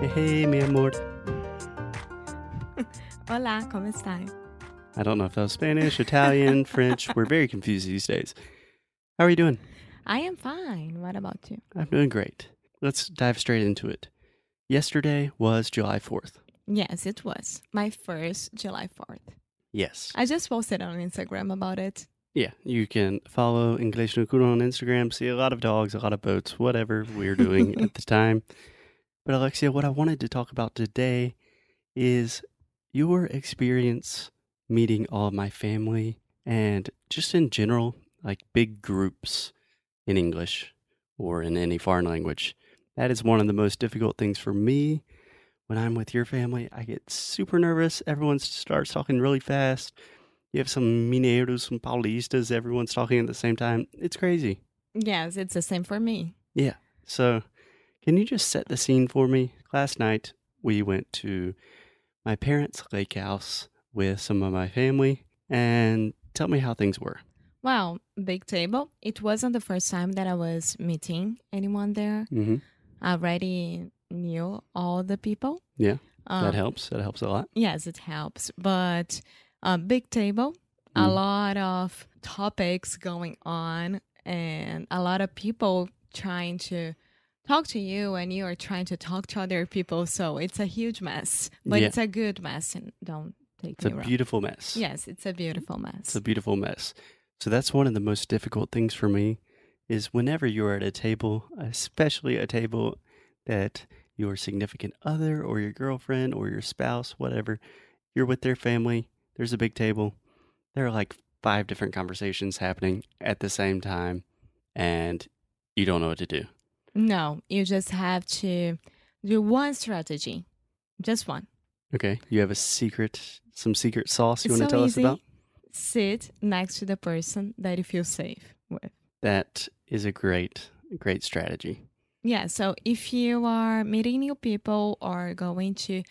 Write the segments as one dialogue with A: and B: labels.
A: Hey, mi amor.
B: Hola, ¿cómo está?
A: I don't know if that was Spanish, Italian, French. We're very confused these days. How are you doing?
B: I am fine. What about you?
A: I'm doing great. Let's dive straight into it. Yesterday was July 4th.
B: Yes, it was my first July 4th.
A: Yes.
B: I just posted on Instagram about it.
A: Yeah, you can follow English no Kuro on Instagram, see a lot of dogs, a lot of boats, whatever we're doing at the time. But Alexia, what I wanted to talk about today is your experience meeting all of my family and just in general, like big groups in English or in any foreign language. That is one of the most difficult things for me when I'm with your family. I get super nervous. Everyone starts talking really fast. You have some mineiros, some paulistas, everyone's talking at the same time. It's crazy.
B: Yes, it's the same for me.
A: Yeah. So, can you just set the scene for me? Last night, we went to my parents' lake house with some of my family and tell me how things were.
B: Well, big table. It wasn't the first time that I was meeting anyone there.
A: Mm-hmm.
B: I already knew all the people.
A: Yeah,
B: Um,
A: that helps. That helps a lot.
B: Yes, it helps. But a big table, a
A: Mm.
B: lot of topics going on, and a lot of people trying to talk to you, and you are trying to talk to other people. So it's a huge mess, but
A: Yeah.
B: it's a good mess. And don't take
A: It's a
B: me wrong.
A: beautiful mess.
B: Yes, it's a beautiful mess.
A: It's a beautiful mess. So that's one of the most difficult things for me is whenever you're at a table, especially a table that your significant other or your girlfriend or your spouse, whatever, you're with their family, there's a big table. There are like five different conversations happening at the same time and you don't know what to do.
B: No, you just have to do one strategy, just one.
A: Okay. You have a secret some secret sauce you
B: It's
A: want to
B: so
A: tell
B: easy.
A: us about?
B: Sit next to the person that you feel safe with.
A: That is a great great strategy.
B: Yeah, so if you are meeting new people or going to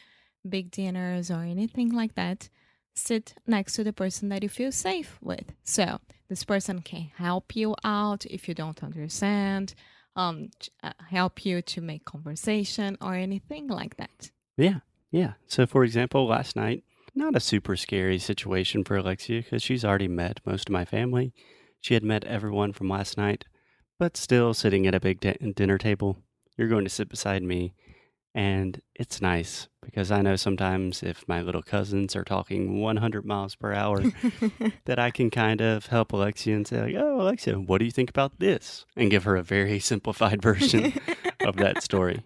B: big dinners or anything like that, sit next to the person that you feel safe with. So this person can help you out if you don't understand, um, uh, help you to make conversation or anything like that.
A: Yeah, yeah. So, for example, last night, not a super scary situation for Alexia because she's already met most of my family. She had met everyone from last night, but still sitting at a big di- dinner table. You're going to sit beside me, and it's nice because I know sometimes if my little cousins are talking 100 miles per hour, that I can kind of help Alexia and say, like, "Oh, Alexia, what do you think about this?" and give her a very simplified version of that story.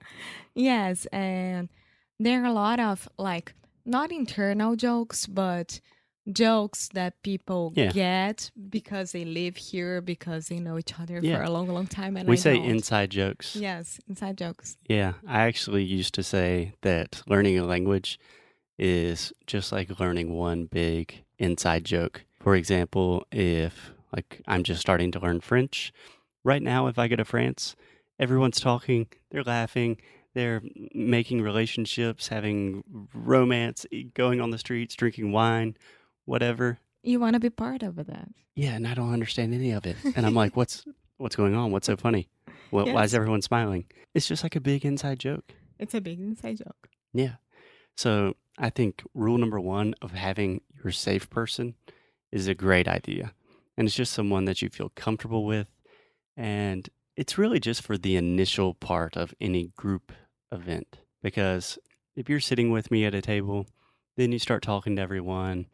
B: Yes, and there are a lot of like not internal jokes, but jokes that people
A: Yeah.
B: get because they live here because they know each other
A: Yeah.
B: for a long, long time. And
A: we
B: I
A: say
B: don't.
A: inside jokes.
B: yes, inside jokes.
A: Yeah, I actually used to say that learning a language is just like learning one big inside joke. For example, if like I'm just starting to learn French, right now if I go to France, everyone's talking, they're laughing, they're making relationships, having romance, going on the streets, drinking wine, whatever.
B: You want to be part of that.
A: Yeah, and I don't understand any of it. And I'm like, what's what's going on? What's so funny? Well, why is everyone smiling? It's just like a big inside joke.
B: It's a big inside joke.
A: Yeah. So I think rule number one of having your safe person is a great idea. And it's just someone that you feel comfortable with. And it's really just for the initial part of any group event. Because if you're sitting with me at a table, then you start talking to everyone,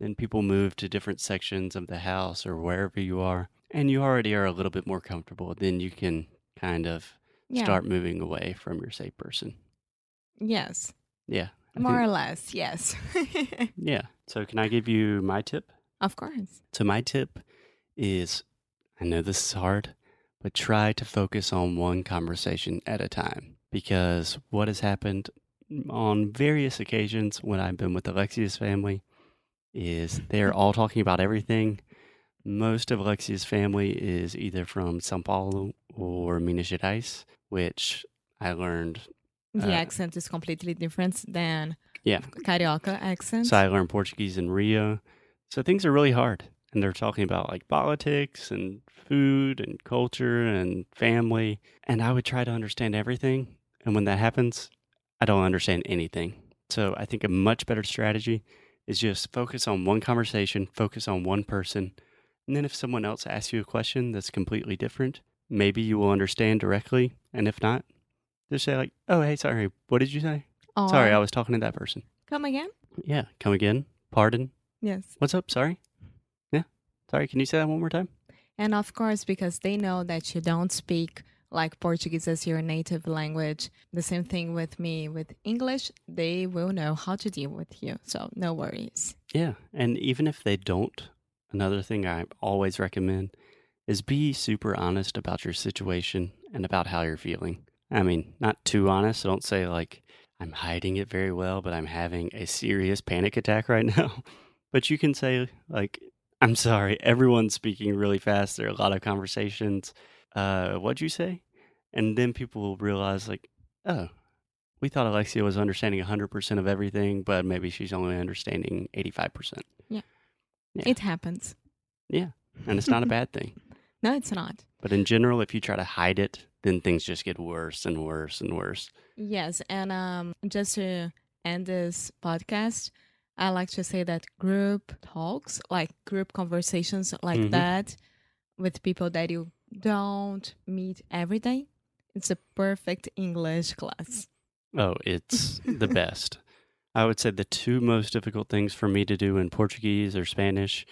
A: then people move to different sections of the house or wherever you are, and you already are a little bit more comfortable, then you can kind of
B: Yeah.
A: start moving away from your safe person.
B: Yes.
A: Yeah. I
B: More
A: think-
B: or less. Yes.
A: Yeah. So can I give you my tip?
B: of course.
A: So my tip is I know this is hard, but try to focus on one conversation at a time. because what has happened on various occasions when I've been with Alexia's family is they're all talking about everything. Most of Alexia's family is either from Sao Paulo or Minas Gerais, which I learned.
B: The
A: Uh,
B: accent is completely different than
A: Yeah.
B: Carioca accent.
A: So I learned Portuguese in Rio. So things are really hard. And they're talking about like politics and food and culture and family. And I would try to understand everything. And when that happens, I don't understand anything. So I think a much better strategy is just focus on one conversation, focus on one person. And then if someone else asks you a question that's completely different, maybe you will understand directly. And if not, just say like, oh, hey, sorry, what did you say?
B: Or-
A: Sorry, I was talking to that person.
B: Come again?
A: Yeah, come again. Pardon.
B: Yes.
A: What's up? Sorry. Yeah. Sorry. Can you say that one more time?
B: And of course, because they know that you don't speak like Portuguese as your native language, the same thing with me with English, they will know how to deal with you. So no worries.
A: Yeah. And even if they don't, another thing I always recommend is be super honest about your situation and about how you're feeling. I mean, not too honest. Don't say like, I'm hiding it very well, but I'm having a serious panic attack right now. but you can say, like, I'm sorry, everyone's speaking really fast. There are a lot of conversations. Uh, what'd you say? And then people will realize, like, oh, we thought Alexia was understanding 100% of everything, but maybe she's only understanding 85%. Yeah.
B: It happens. Yeah.
A: And it's not a bad thing.
B: No, it's not.
A: But in general, if you try to hide it, then things just get worse and worse and worse.
B: Yes, and um, just to end this podcast, I like to say that group talks, like group conversations like
A: Mhm.
B: that, with people that you don't meet every day, it's a perfect English class.
A: Oh, it's the best. I would say the two most difficult things for me to do in Portuguese or Spanish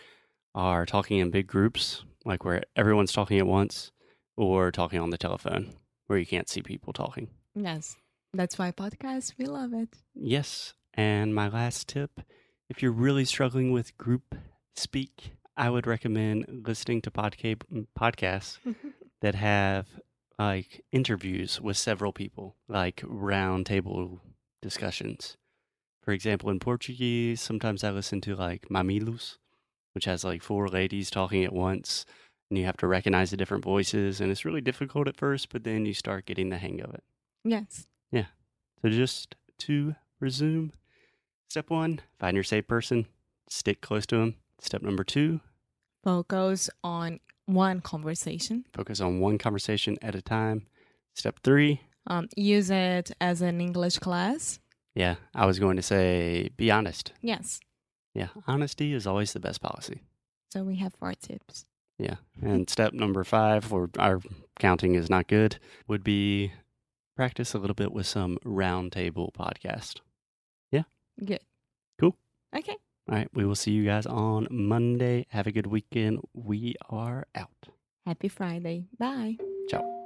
A: are talking in big groups, like where everyone's talking at once, or talking on the telephone, where you can't see people talking.
B: Yes, that's why podcasts we love it.
A: Yes. And my last tip if you're really struggling with group speak, I would recommend listening to podca- mm, podcasts mm-hmm. that have like interviews with several people, like round table discussions. For example, in Portuguese, sometimes I listen to like Mamilos, which has like four ladies talking at once, and you have to recognize the different voices, and it's really difficult at first, but then you start getting the hang of it.
B: yes, Yeah.
A: So just to resume, step one, find your safe person, stick close to them. Step number two,
B: focus on one conversation.
A: focus on one conversation at a time. Step three,
B: Um, use it as an English class.
A: yeah, I was going to say be honest.
B: Yes,
A: Yeah, honesty is always the best policy.
B: so we have four tips.
A: Yeah. And step number five, or our counting is not good, would be practice a little bit with some roundtable podcast. Yeah.
B: Good.
A: Cool.
B: Okay.
A: All right. We will see you guys on Monday. Have a good weekend. We are out.
B: Happy Friday. Bye.
A: Ciao.